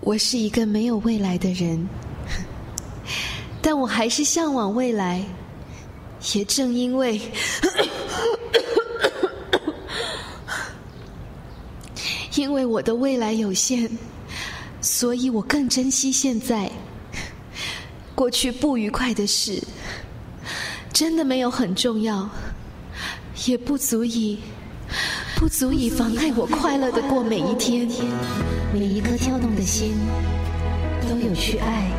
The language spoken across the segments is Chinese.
我是一个没有未来的人，但我还是向往未来。也正因为，因为我的未来有限，所以我更珍惜现在。过去不愉快的事，真的没有很重要，也不足以，不足以妨碍我快乐的过每一天。每一颗跳动的心，都有去爱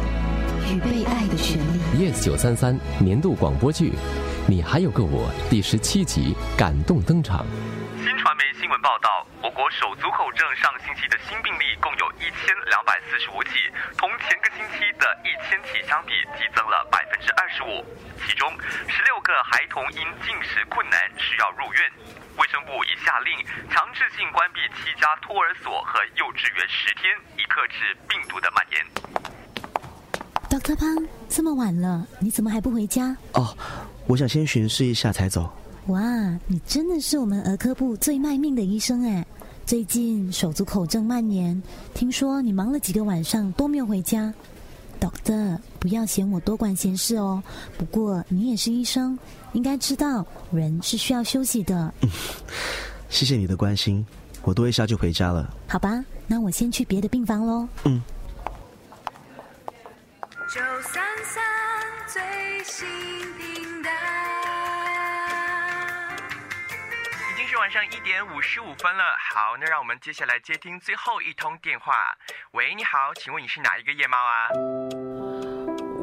与被爱的权利。Yes 九三三年度广播剧，你还有个我第十七集感动登场。新传媒新闻报道，我国手足口症上星期的新病例共有一千两百四十五起，同前个星期的一千起相比，激增了百分之二十五。其中，个孩童因进食困难需要入院。卫生部已下令强制性关闭七家托儿所和幼稚园十天，以克制病毒的蔓延。Dr. 胖，这么晚了，你怎么还不回家？哦，我想先巡视一下才走。哇，你真的是我们儿科部最卖命的医生哎！最近手足口症蔓延，听说你忙了几个晚上都没有回家。Doctor，不要嫌我多管闲事哦。不过你也是医生，应该知道人是需要休息的。谢谢你的关心，我多一下就回家了。好吧，那我先去别的病房喽。嗯。九三三最新频道，已经是晚上一点五十五分了。好，那让我们接下来接听最后一通电话。喂，你好，请问你是哪一个夜猫啊？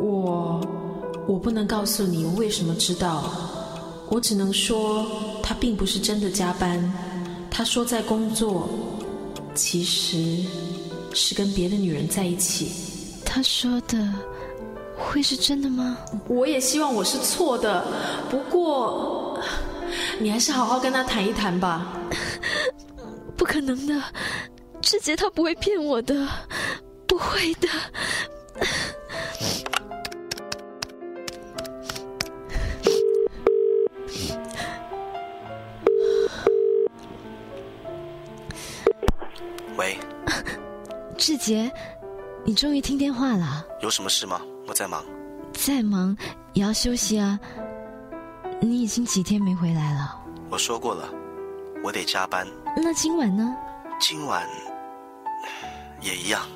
我我不能告诉你我为什么知道，我只能说他并不是真的加班，他说在工作，其实是跟别的女人在一起。他说的会是真的吗？我也希望我是错的，不过你还是好好跟他谈一谈吧。不可能的，志杰他不会骗我的，不会的。喂，志杰，你终于听电话了。有什么事吗？我在忙。再忙也要休息啊。你已经几天没回来了。我说过了，我得加班。那今晚呢？今晚也一样。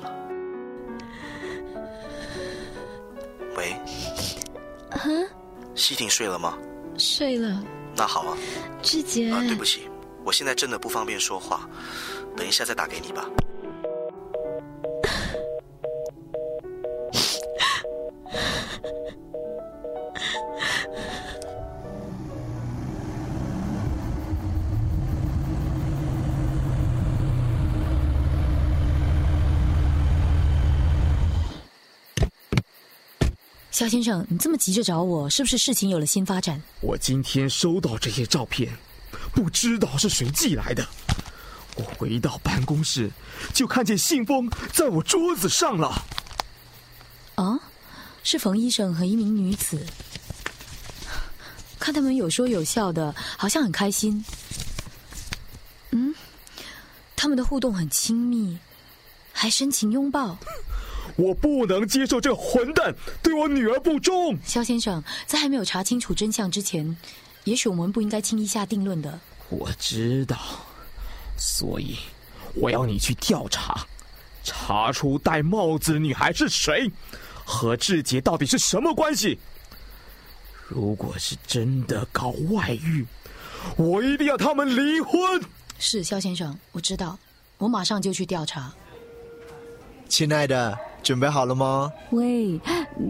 喂，啊？西婷睡了吗？睡了。那好啊。志杰。啊，对不起，我现在真的不方便说话，等一下再打给你吧。肖先生，你这么急着找我，是不是事情有了新发展？我今天收到这些照片，不知道是谁寄来的。我回到办公室，就看见信封在我桌子上了。啊，是冯医生和一名女子，看他们有说有笑的，好像很开心。嗯，他们的互动很亲密，还深情拥抱。我不能接受这混蛋对我女儿不忠。肖先生，在还没有查清楚真相之前，也许我们不应该轻易下定论的。我知道，所以我要你去调查，查出戴帽子的女孩是谁，和志杰到底是什么关系。如果是真的搞外遇，我一定要他们离婚。是肖先生，我知道，我马上就去调查。亲爱的，准备好了吗？喂，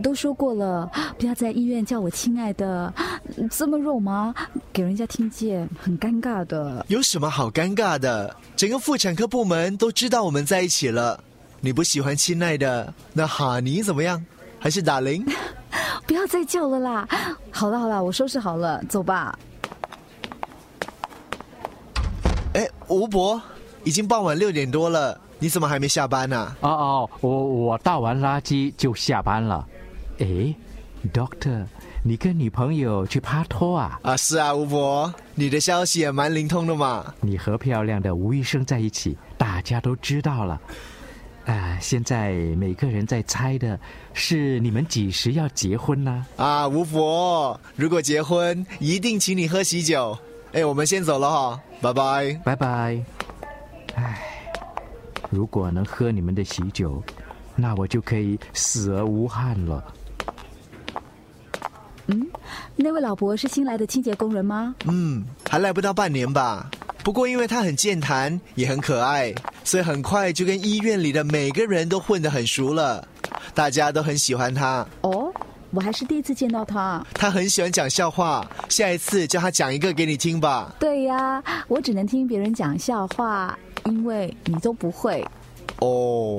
都说过了，不要在医院叫我亲爱的，这么肉麻，给人家听见很尴尬的。有什么好尴尬的？整个妇产科部门都知道我们在一起了。你不喜欢亲爱的，那哈尼怎么样？还是打铃？不要再叫了啦！好了好了，我收拾好了，走吧。哎，吴伯，已经傍晚六点多了。你怎么还没下班呢、哦哦，我我倒完垃圾就下班了。诶 Doctor，你跟女朋友去拍拖啊？啊，是啊，吴伯，你的消息也蛮灵通的嘛。你和漂亮的吴医生在一起，大家都知道了。啊，现在每个人在猜的是你们几时要结婚呢？啊，吴伯，如果结婚，一定请你喝喜酒。哎，我们先走了哈，拜拜，拜拜。唉，如果能喝你们的喜酒，那我就可以死而无憾了。嗯，那位老伯是新来的清洁工人吗？嗯，还来不到半年吧。不过因为他很健谈，也很可爱，所以很快就跟医院里的每个人都混得很熟了，大家都很喜欢他。哦，我还是第一次见到他。他很喜欢讲笑话，下一次叫他讲一个给你听吧。对呀，我只能听别人讲笑话，因为你都不会。哦，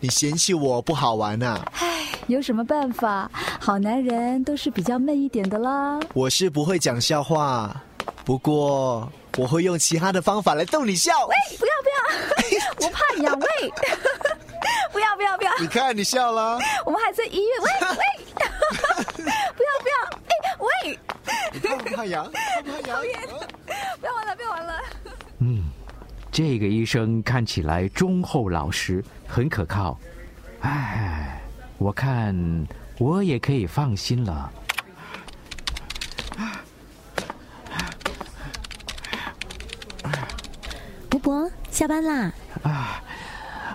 你嫌弃我不好玩啊？唉，有什么办法？好男人都是比较闷一点的啦。我是不会讲笑话，不过我会用其他的方法来逗你笑。喂，不要不要，我怕痒喂。不要不要不要！你看你笑了。我们还在医院，喂 喂！不要不要！哎喂！你怕不怕痒？怕不怕痒？不要玩了不要玩了。嗯，这个医生看起来忠厚老实，很可靠。唉，我看我也可以放心了。吴伯，下班啦？啊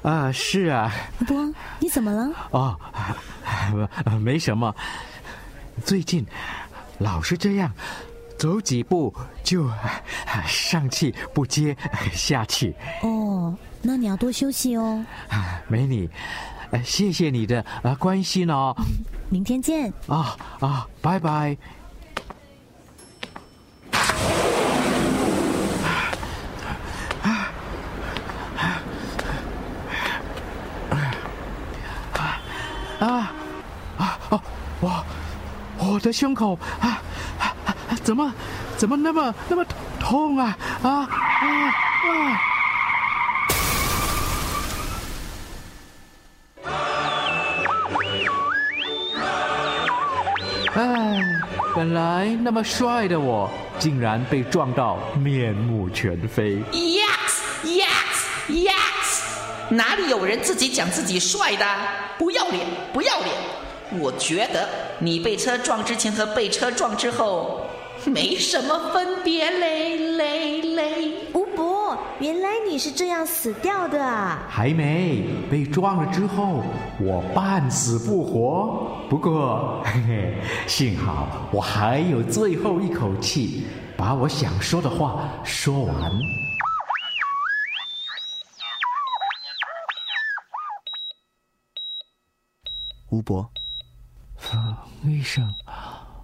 啊，是啊。吴伯，你怎么了？哦，没什么。最近老是这样，走几步就上气不接下气。哦，那你要多休息哦。美女，谢谢你的啊关心哦。明天见。啊啊，拜拜。啊啊哦，我我的胸口啊啊怎么怎么那么那么痛啊啊啊啊！哎，本来那么帅的我，竟然被撞到面目全非。Yes, yes, yes！哪里有人自己讲自己帅的？不要脸，不要脸！我觉得你被车撞之前和被车撞之后 没什么分别嘞嘞嘞！吴伯，原来你是这样死掉的啊！还没被撞了之后，我半死不活。不过，嘿嘿，幸好我还有最后一口气，把我想说的话说完。吴伯，冯医生，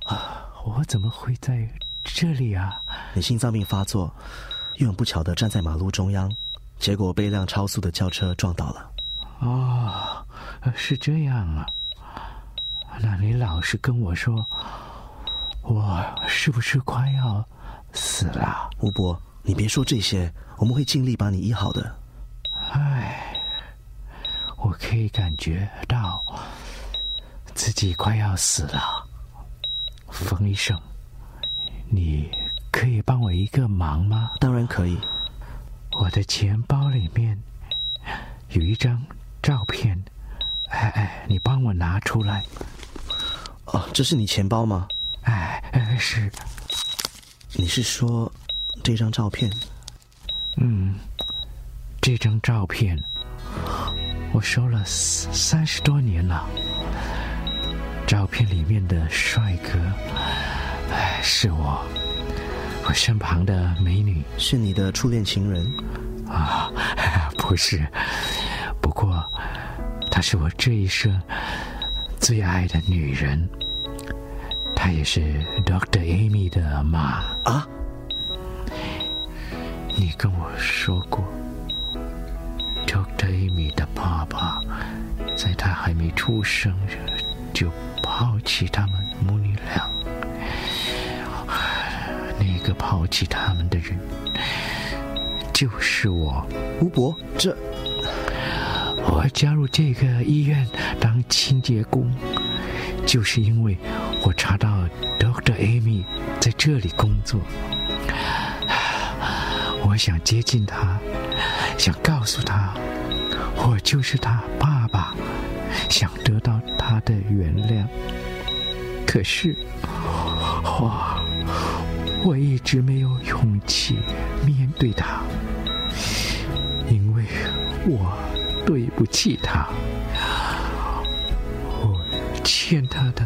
啊，我怎么会在这里啊？你心脏病发作，又很不巧的站在马路中央，结果被一辆超速的轿车撞倒了。哦，是这样啊。那你老实跟我说，我是不是快要死了？吴伯，你别说这些，我们会尽力把你医好的。唉，我可以感觉到自己快要死了。冯医生，你可以帮我一个忙吗？当然可以。我的钱包里面有一张照片，哎哎，你帮我拿出来。哦，这是你钱包吗？哎，是。你是说这张照片？嗯，这张照片我收了三十多年了。照片里面的帅哥，哎，是我。我身旁的美女是你的初恋情人啊？不是，不过她是我这一生最爱的女人。她也是 Doctor Amy 的妈啊。你跟我说过，Doctor Amy 的爸爸在她还没出生就抛弃他们母女俩。那个抛弃他们的人，就是我，吴伯。这，我加入这个医院当清洁工，就是因为我查到 Doctor Amy 在这里工作，我想接近她，想告诉她我就是他爸爸，想得到他的原谅。可是，我我一直没有勇气面对他，因为我对不起他，我欠他的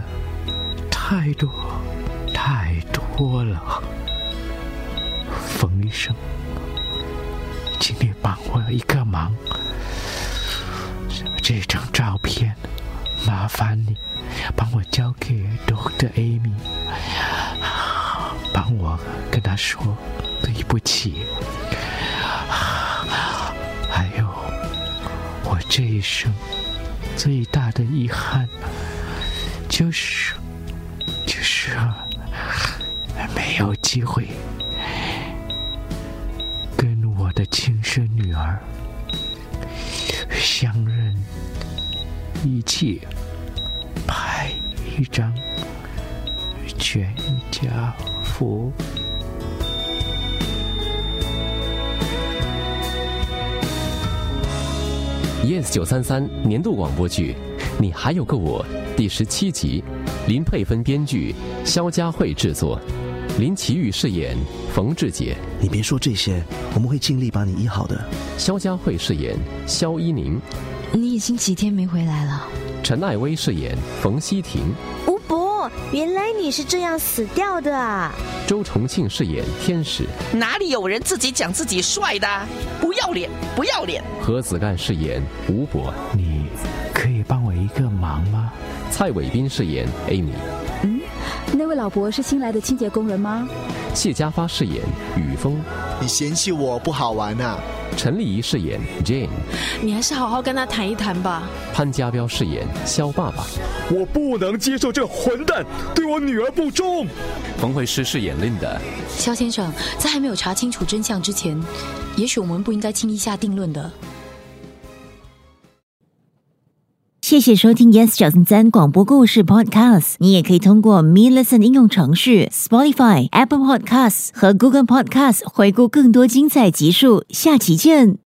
太多太多了。冯医生，请你帮我一个忙，这张照片，麻烦你帮我交给 Doctor Amy，帮我跟他说对不起。还有，我这一生最大的遗憾，就是就是没有机会。跟我的亲生女儿相认，一起拍一张全家福。Yes 九三三年度广播剧《你还有个我》第十七集，林佩芬编剧，肖佳慧制作，林奇宇饰演冯志杰。你别说这些，我们会尽力把你医好的。肖佳慧饰演肖依宁，你已经几天没回来了。陈艾薇饰演冯希婷，吴伯，原来你是这样死掉的啊！周重庆饰演天使，哪里有人自己讲自己帅的？不要脸，不要脸！何子干饰演吴博，你可以帮我一个忙吗？蔡伟斌饰演 Amy，嗯，那位老伯是新来的清洁工人吗？谢家发饰演雨峰，你嫌弃我不好玩啊？陈丽仪饰演 Jane，你还是好好跟他谈一谈吧。潘家彪饰演肖爸爸，我不能接受这混蛋对我女儿不忠。冯慧诗饰演 Linda，肖先生，在还没有查清楚真相之前，也许我们不应该轻易下定论的。谢谢收听 Yes 九三三广播故事 Podcast。你也可以通过 Me Listen 应用程序、Spotify、Apple Podcasts 和 Google Podcasts 回顾更多精彩集数。下期见。